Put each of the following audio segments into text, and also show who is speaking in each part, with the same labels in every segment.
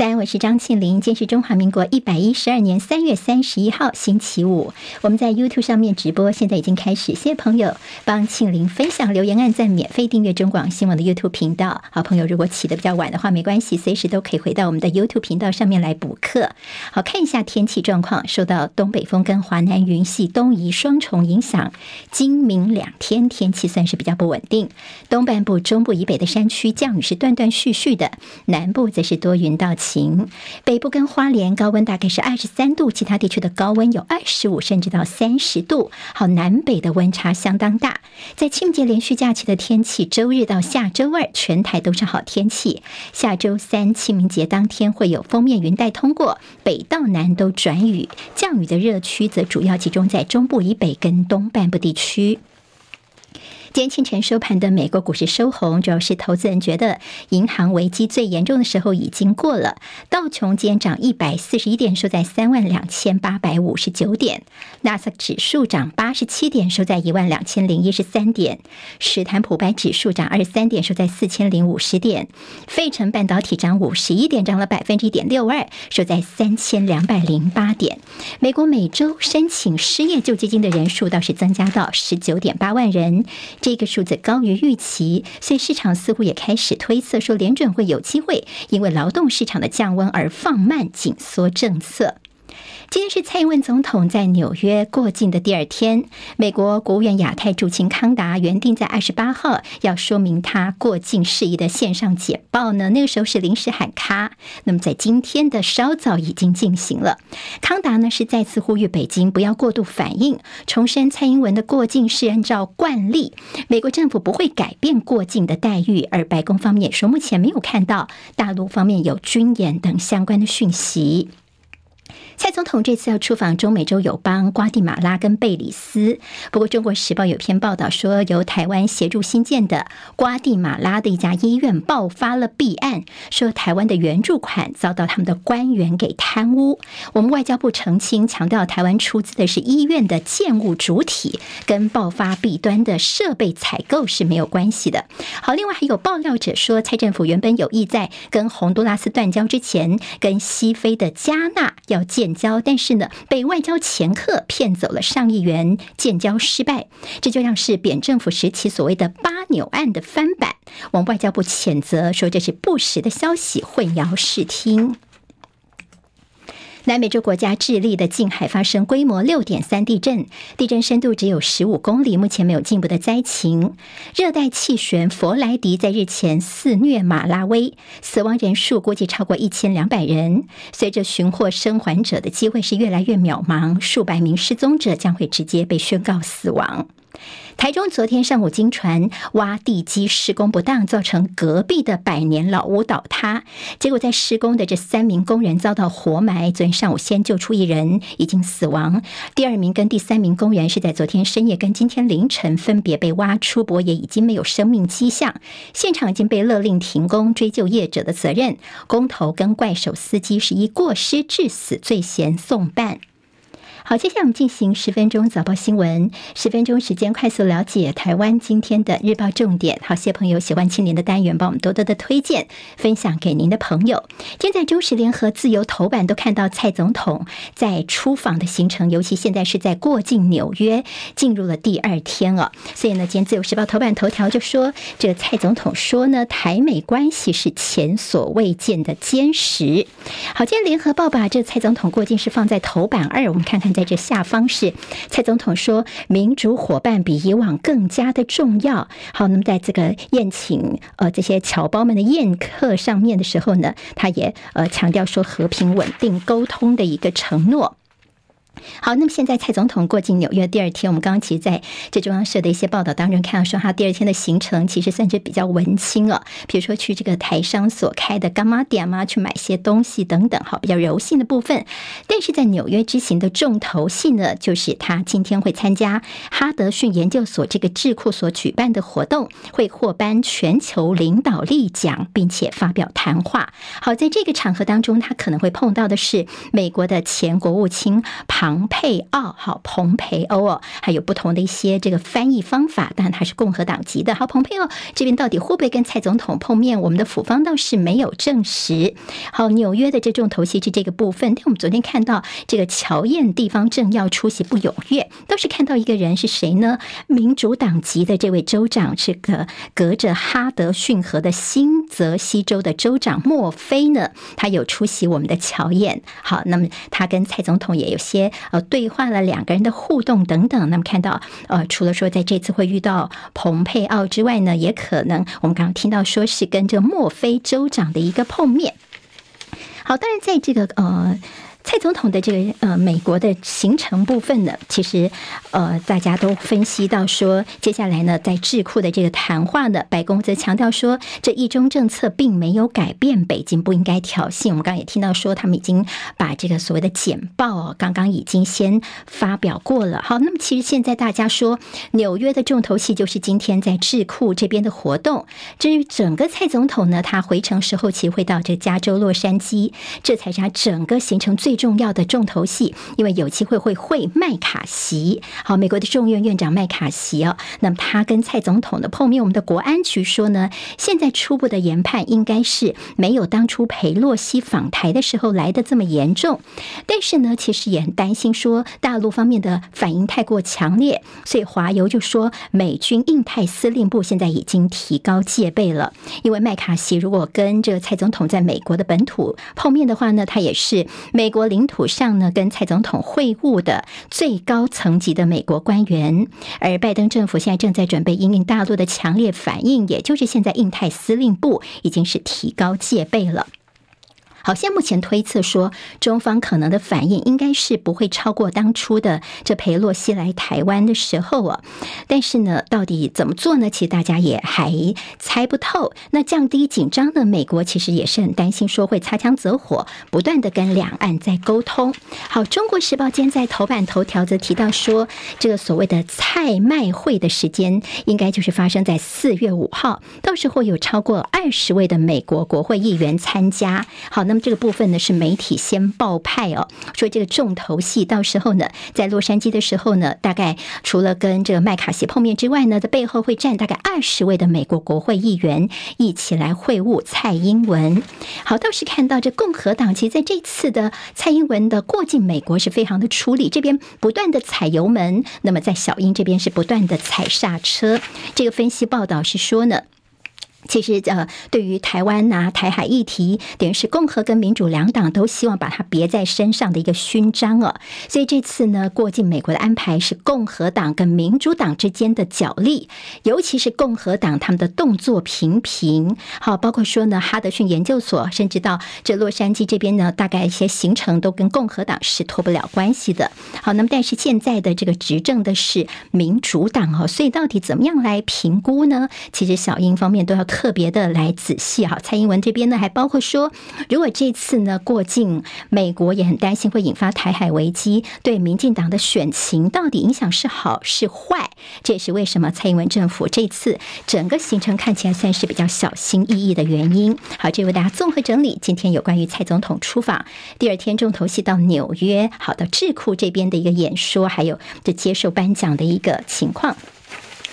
Speaker 1: 三，我是张庆林。今天是中华民国一百一十二年三月三十一号，星期五。我们在 YouTube 上面直播，现在已经开始。谢谢朋友帮庆林分享、留言、按赞、免费订阅中广新闻的 YouTube 频道。好朋友，如果起得比较晚的话，没关系，随时都可以回到我们的 YouTube 频道上面来补课。好，看一下天气状况，受到东北风跟华南云系东移双重影响，今明两天天气算是比较不稳定。东半部、中部以北的山区降雨是断断续续的，南部则是多云到晴。晴，北部跟花莲高温大概是二十三度，其他地区的高温有二十五甚至到三十度。好，南北的温差相当大。在清明节连续假期的天气，周日到下周二全台都是好天气。下周三清明节当天会有锋面云带通过，北到南都转雨，降雨的热区则主要集中在中部以北跟东半部地区。今天清晨收盘的美国股市收红，主要是投资人觉得银行危机最严重的时候已经过了。道琼今天涨一百四十一点，收在三万两千八百五十九点；纳斯克指数涨八十七点，收在一万两千零一十三点；史坦普白指数涨二十三点，收在四千零五十点；费城半导体涨五十一点，涨了百分之一点六二，收在三千两百零八点。美国每周申请失业救济金的人数倒是增加到十九点八万人。这个数字高于预期，所以市场似乎也开始推测说，联准会有机会因为劳动市场的降温而放慢紧缩政策。今天是蔡英文总统在纽约过境的第二天。美国国务院亚太驻青康达原定在二十八号要说明他过境事宜的线上简报呢，那个时候是临时喊卡。那么在今天的稍早已经进行了。康达呢是再次呼吁北京不要过度反应，重申蔡英文的过境是按照惯例，美国政府不会改变过境的待遇。而白宫方面也说，目前没有看到大陆方面有军演等相关的讯息。蔡总统这次要出访中美洲友邦瓜地马拉跟贝里斯，不过《中国时报》有篇报道说，由台湾协助新建的瓜地马拉的一家医院爆发了弊案，说台湾的援助款遭到他们的官员给贪污。我们外交部澄清，强调台湾出资的是医院的建物主体，跟爆发弊端的设备采购是没有关系的。好，另外还有爆料者说，蔡政府原本有意在跟洪都拉斯断交之前，跟西非的加纳要建。交，但是呢，被外交掮客骗走了上亿元，建交失败，这就像是扁政府时期所谓的八纽案的翻版。我们外交部谴责说，这是不实的消息，混淆视听。南美洲国家智利的近海发生规模六点三地震，地震深度只有十五公里，目前没有进一步的灾情。热带气旋佛莱迪在日前肆虐马拉维，死亡人数估计超过一千两百人。随着寻获生还者的机会是越来越渺茫，数百名失踪者将会直接被宣告死亡。台中昨天上午惊传挖地基施工不当，造成隔壁的百年老屋倒塌，结果在施工的这三名工人遭到活埋。昨天上午先救出一人，已经死亡；第二名跟第三名工人是在昨天深夜跟今天凌晨分别被挖出，不过也已经没有生命迹象。现场已经被勒令停工，追究业者的责任。工头跟怪手司机是以过失致死罪嫌送办。好，接下来我们进行十分钟早报新闻，十分钟时间快速了解台湾今天的日报重点。好，谢朋友喜欢青年的单元，帮我们多多的推荐分享给您的朋友。现在中时联合自由头版都看到蔡总统在出访的行程，尤其现在是在过境纽约，进入了第二天哦。所以呢，今天自由时报头版头条就说，这蔡总统说呢，台美关系是前所未见的坚实。好，今天联合报把这蔡总统过境是放在头版二，我们看看在这下方是蔡总统说，民主伙伴比以往更加的重要。好，那么在这个宴请呃这些侨胞们的宴客上面的时候呢，他也呃强调说和平稳定沟通的一个承诺。好，那么现在蔡总统过境纽约第二天，我们刚刚其实在这中央社的一些报道当中看到说，他第二天的行程其实算是比较文青了，比如说去这个台商所开的柑仔店嘛，去买些东西等等，好，比较柔性的部分。但是在纽约之行的重头戏呢，就是他今天会参加哈德逊研究所这个智库所举办的活动，会获颁全球领导力奖，并且发表谈话。好，在这个场合当中，他可能会碰到的是美国的前国务卿庞。庞佩奥，好，蓬佩欧哦，还有不同的一些这个翻译方法，但他是共和党籍的。好，蓬佩奥这边到底会不会跟蔡总统碰面？我们的府方倒是没有证实。好，纽约的这重头戏是这个部分，但我们昨天看到这个乔燕地方政要出席不踊跃，倒是看到一个人是谁呢？民主党籍的这位州长，这个隔着哈德逊河的新泽西州的州长莫菲呢，他有出席我们的乔燕。好，那么他跟蔡总统也有些呃对话了，两个人的互动等等。那么看到呃，除了说在这次会遇到蓬佩奥之外呢，也可能我们刚刚听到说是跟这个墨菲州长的一个碰面。好，当然在这个呃。蔡总统的这个呃美国的行程部分呢，其实呃大家都分析到说，接下来呢在智库的这个谈话呢，白宫则强调说，这一中政策并没有改变，北京不应该挑衅。我们刚刚也听到说，他们已经把这个所谓的简报哦，刚刚已经先发表过了。好，那么其实现在大家说，纽约的重头戏就是今天在智库这边的活动。至于整个蔡总统呢，他回程时候其实会到这加州洛杉矶，这才是他整个行程最。最重要的重头戏，因为有机会会会麦卡锡，好，美国的众院院长麦卡锡哦，那么他跟蔡总统的碰面，我们的国安局说呢，现在初步的研判应该是没有当初裴洛西访台的时候来得这么严重，但是呢，其实也很担心说大陆方面的反应太过强烈，所以华邮就说美军印太司令部现在已经提高戒备了，因为麦卡锡如果跟这个蔡总统在美国的本土碰面的话呢，他也是美国。国领土上呢，跟蔡总统会晤的最高层级的美国官员，而拜登政府现在正在准备因应大陆的强烈反应，也就是现在印太司令部已经是提高戒备了。好，现在目前推测说，中方可能的反应应该是不会超过当初的这裴洛西来台湾的时候啊。但是呢，到底怎么做呢？其实大家也还猜不透。那降低紧张的美国其实也是很担心，说会擦枪走火，不断的跟两岸在沟通。好，《中国时报》今天在头版头条则提到说，这个所谓的蔡卖会的时间，应该就是发生在四月五号，到时候有超过二十位的美国国会议员参加。好。那么这个部分呢，是媒体先报派哦，说这个重头戏到时候呢，在洛杉矶的时候呢，大概除了跟这个麦卡锡碰面之外呢，在背后会站大概二十位的美国国会议员一起来会晤蔡英文。好，倒是看到这共和党其实在这次的蔡英文的过境美国是非常的出力，这边不断的踩油门，那么在小英这边是不断的踩刹车。这个分析报道是说呢。其实，呃，对于台湾呐、台海议题，等于是共和跟民主两党都希望把它别在身上的一个勋章哦。所以这次呢，过境美国的安排是共和党跟民主党之间的角力，尤其是共和党他们的动作频频。好，包括说呢，哈德逊研究所，甚至到这洛杉矶这边呢，大概一些行程都跟共和党是脱不了关系的。好，那么但是现在的这个执政的是民主党哦，所以到底怎么样来评估呢？其实小英方面都要特。特别的来仔细哈，蔡英文这边呢，还包括说，如果这次呢过境美国，也很担心会引发台海危机，对民进党的选情到底影响是好是坏？这也是为什么蔡英文政府这次整个行程看起来算是比较小心翼翼的原因。好，这为大家综合整理今天有关于蔡总统出访第二天重头戏到纽约，好的智库这边的一个演说，还有这接受颁奖的一个情况。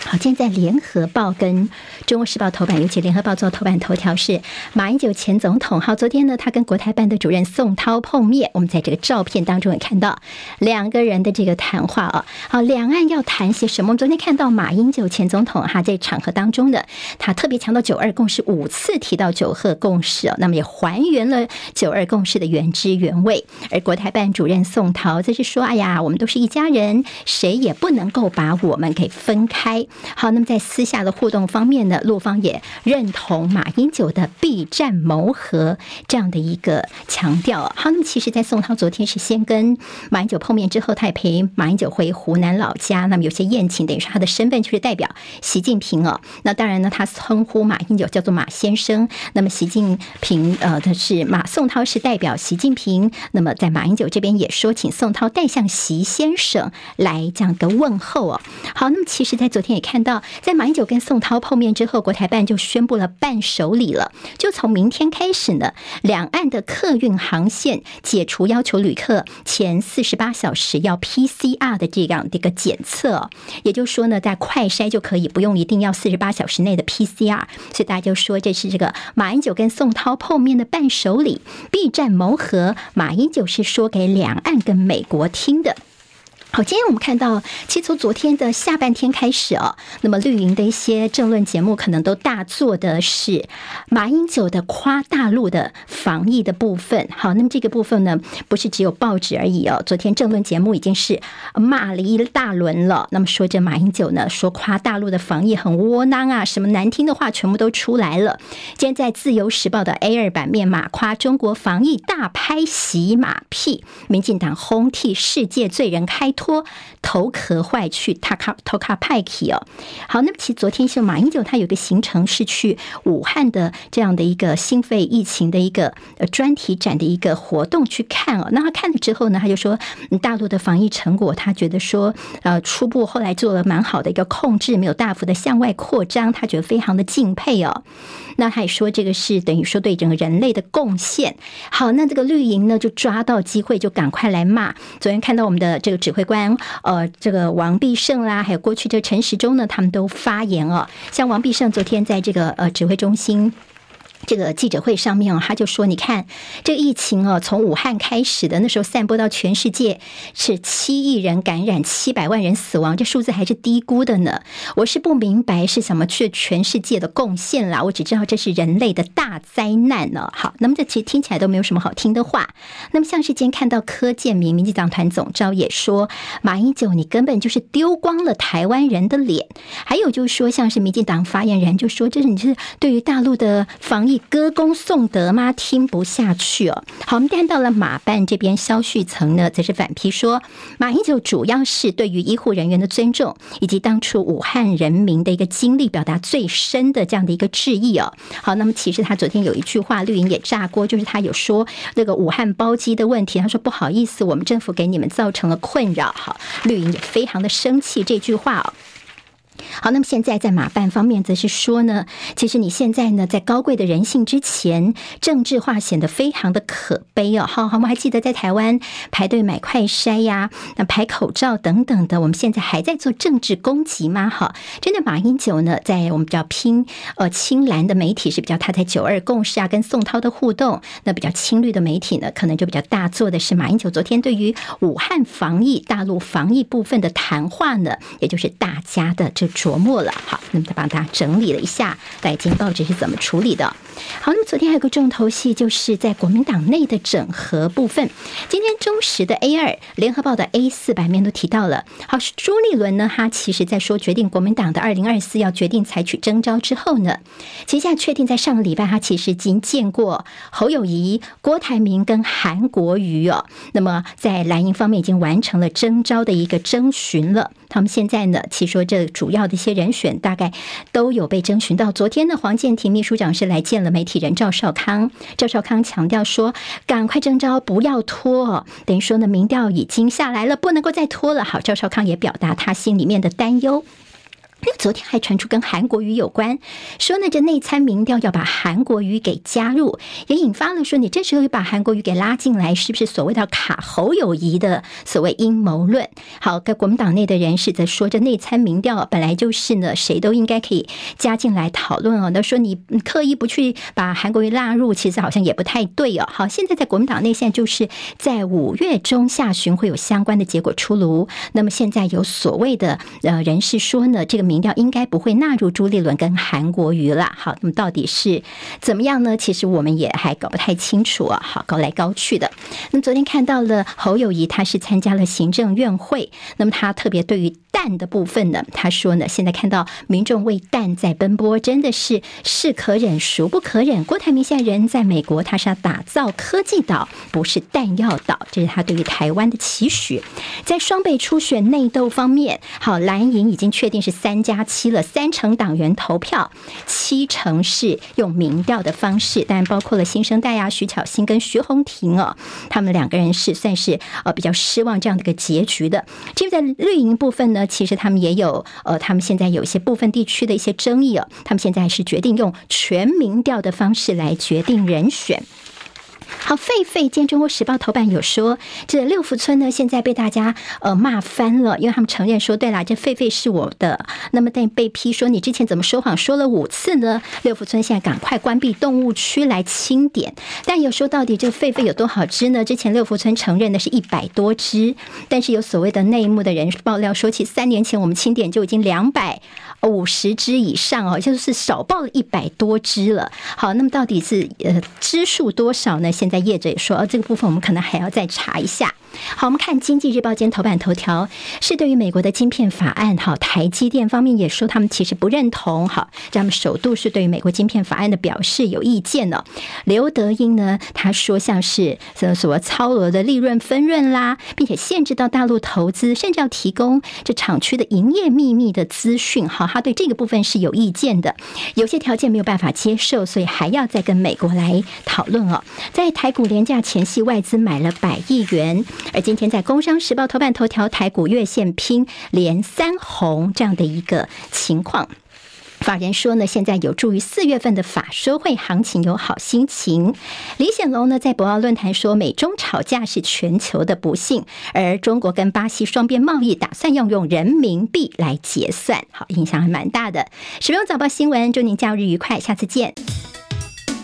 Speaker 1: 好，现在联合报跟中国时报头版，尤其联合报做头版头条是马英九前总统。好，昨天呢，他跟国台办的主任宋涛碰面，我们在这个照片当中也看到两个人的这个谈话啊。好，两岸要谈些什么？我们昨天看到马英九前总统哈在场合当中的，他特别强调九二共识五次提到九二共识啊，那么也还原了九二共识的原汁原味。而国台办主任宋涛则是说：“哎呀，我们都是一家人，谁也不能够把我们给分开。”好，那么在私下的互动方面呢，陆方也认同马英九的避战谋和这样的一个强调。好，那么其实，在宋涛昨天是先跟马英九碰面之后，他也陪马英九回湖南老家。那么有些宴请，等于说他的身份就是代表习近平哦。那当然呢，他称呼马英九叫做马先生。那么习近平呃，他是马宋涛是代表习近平。那么在马英九这边也说，请宋涛带向习先生来这样的问候哦。好，那么其实，在昨天。也看到，在马英九跟宋涛碰面之后，国台办就宣布了伴手礼了，就从明天开始呢，两岸的客运航线解除要求旅客前四十八小时要 PCR 的这样的一个检测，也就是说呢，在快筛就可以不用一定要四十八小时内的 PCR，所以大家就说这是这个马英九跟宋涛碰面的伴手礼，避战谋和，马英九是说给两岸跟美国听的。好，今天我们看到，其实从昨天的下半天开始哦，那么绿营的一些政论节目可能都大做的是马英九的夸大陆的防疫的部分。好，那么这个部分呢，不是只有报纸而已哦。昨天政论节目已经是骂了一大轮了。那么说这马英九呢，说夸大陆的防疫很窝囊啊，什么难听的话全部都出来了。今天在自由时报的 A 二版面，马夸中国防疫大拍洗马屁，民进党轰替世界罪人开脱头壳坏去，他卡头卡派去哦。好，那么其实昨天是马英九，他有个行程是去武汉的这样的一个新肺疫情的一个呃专题展的一个活动去看哦。那他看了之后呢，他就说，大陆的防疫成果，他觉得说呃初步后来做了蛮好的一个控制，没有大幅的向外扩张，他觉得非常的敬佩哦。那他也说这个是等于说对整个人类的贡献。好，那这个绿营呢就抓到机会就赶快来骂。昨天看到我们的这个指挥官，呃，这个王必胜啦，还有过去这陈时中呢，他们都发言哦。像王必胜昨天在这个呃指挥中心。这个记者会上面哦，他就说：“你看，这个疫情哦，从武汉开始的，那时候散播到全世界，是七亿人感染，七百万人死亡，这数字还是低估的呢。我是不明白是什么去全世界的贡献啦，我只知道这是人类的大灾难呢。好，那么这其实听起来都没有什么好听的话。那么像是今天看到柯建明民进党团总召也说，马英九你根本就是丢光了台湾人的脸。还有就是说，像是民进党发言人就说，这是你是对于大陆的防疫。”歌功颂德吗？听不下去哦。好，我们看到了马办这边肖旭曾呢，则是反批说，马英九主要是对于医护人员的尊重，以及当初武汉人民的一个经历，表达最深的这样的一个致意哦。好，那么其实他昨天有一句话，绿营也炸锅，就是他有说那个武汉包机的问题，他说不好意思，我们政府给你们造成了困扰。好，绿营也非常的生气这句话哦。好，那么现在在马办方面则是说呢，其实你现在呢，在高贵的人性之前，政治化显得非常的可悲哦。好，好，我们还记得在台湾排队买快筛呀，那排口罩等等的，我们现在还在做政治攻击吗？哈，真的，马英九呢，在我们比较拼呃青蓝的媒体是比较他在九二共识啊，跟宋涛的互动，那比较亲绿的媒体呢，可能就比较大做的是马英九昨天对于武汉防疫、大陆防疫部分的谈话呢，也就是大家的这。琢磨了，好，那么再帮大家整理了一下，在今天报纸是怎么处理的。好，那么昨天还有个重头戏，就是在国民党内的整合部分。今天中时的 A 二，联合报的 A 四版面都提到了。好，是朱立伦呢，他其实在说决定国民党的二零二四要决定采取征召之后呢，其实现在确定在上个礼拜，他其实已经见过侯友谊、郭台铭跟韩国瑜哦。那么在蓝营方面已经完成了征召的一个征询了。他们现在呢，其实说这主要的一些人选大概都有被征询到。昨天呢，黄建庭秘书长是来见了媒体人赵少康，赵少康强调说：“赶快征召，不要拖。”等于说呢，民调已经下来了，不能够再拖了。好，赵少康也表达他心里面的担忧。那昨天还传出跟韩国瑜有关，说呢这内参民调要把韩国瑜给加入，也引发了说你这时候又把韩国瑜给拉进来，是不是所谓的卡侯友谊的所谓阴谋论？好，跟国民党内的人士则说，这内参民调本来就是呢，谁都应该可以加进来讨论哦。那说你刻意不去把韩国瑜拉入，其实好像也不太对哦。好，现在在国民党内现在就是在五月中下旬会有相关的结果出炉。那么现在有所谓的呃人士说呢，这个。民调应该不会纳入朱立伦跟韩国瑜了。好，那么到底是怎么样呢？其实我们也还搞不太清楚啊。好，高来高去的。那么昨天看到了侯友谊，他是参加了行政院会。那么他特别对于蛋的部分呢，他说呢，现在看到民众为蛋在奔波，真的是是可忍孰不可忍。郭台铭现在人在美国，他是要打造科技岛，不是弹药岛，这是他对于台湾的期许。在双倍初选内斗方面，好，蓝营已经确定是三。加七了，三成党员投票，七成是用民调的方式，当然包括了新生代啊，徐巧芯跟徐宏庭哦，他们两个人是算是呃比较失望这样的一个结局的。至于在绿营部分呢，其实他们也有呃，他们现在有一些部分地区的一些争议啊，他们现在是决定用全民调的方式来决定人选。好，狒狒今天《中国时报》头版有说，这六福村呢，现在被大家呃骂翻了，因为他们承认说，对啦，这狒狒是我的。那么但被批说，你之前怎么说谎说了五次呢？六福村现在赶快关闭动物区来清点。但有说到底，这个狒狒有多少只呢？之前六福村承认的是一百多只，但是有所谓的内幕的人爆料说起，三年前我们清点就已经两百五十只以上哦，就是少报了一百多只了。好，那么到底是呃只数多少呢？现在业者也说，哦这个部分我们可能还要再查一下。好，我们看《经济日报》今天头版头条是对于美国的晶片法案，好，台积电方面也说他们其实不认同，好，他们首度是对于美国晶片法案的表示有意见了。刘德英呢，他说像是什么所谓超额的利润分润啦，并且限制到大陆投资，甚至要提供这厂区的营业秘密的资讯，好，他对这个部分是有意见的，有些条件没有办法接受，所以还要再跟美国来讨论哦。在在台股廉价前夕，外资买了百亿元。而今天在《工商时报》头版头条，台股月线拼连三红这样的一个情况，法人说呢，现在有助于四月份的法说会行情有好心情。李显龙呢在博鳌论坛说，美中吵架是全球的不幸，而中国跟巴西双边贸易打算要用人民币来结算，好，影响还蛮大的。十分钟早报新闻，祝您假日愉快，下次见。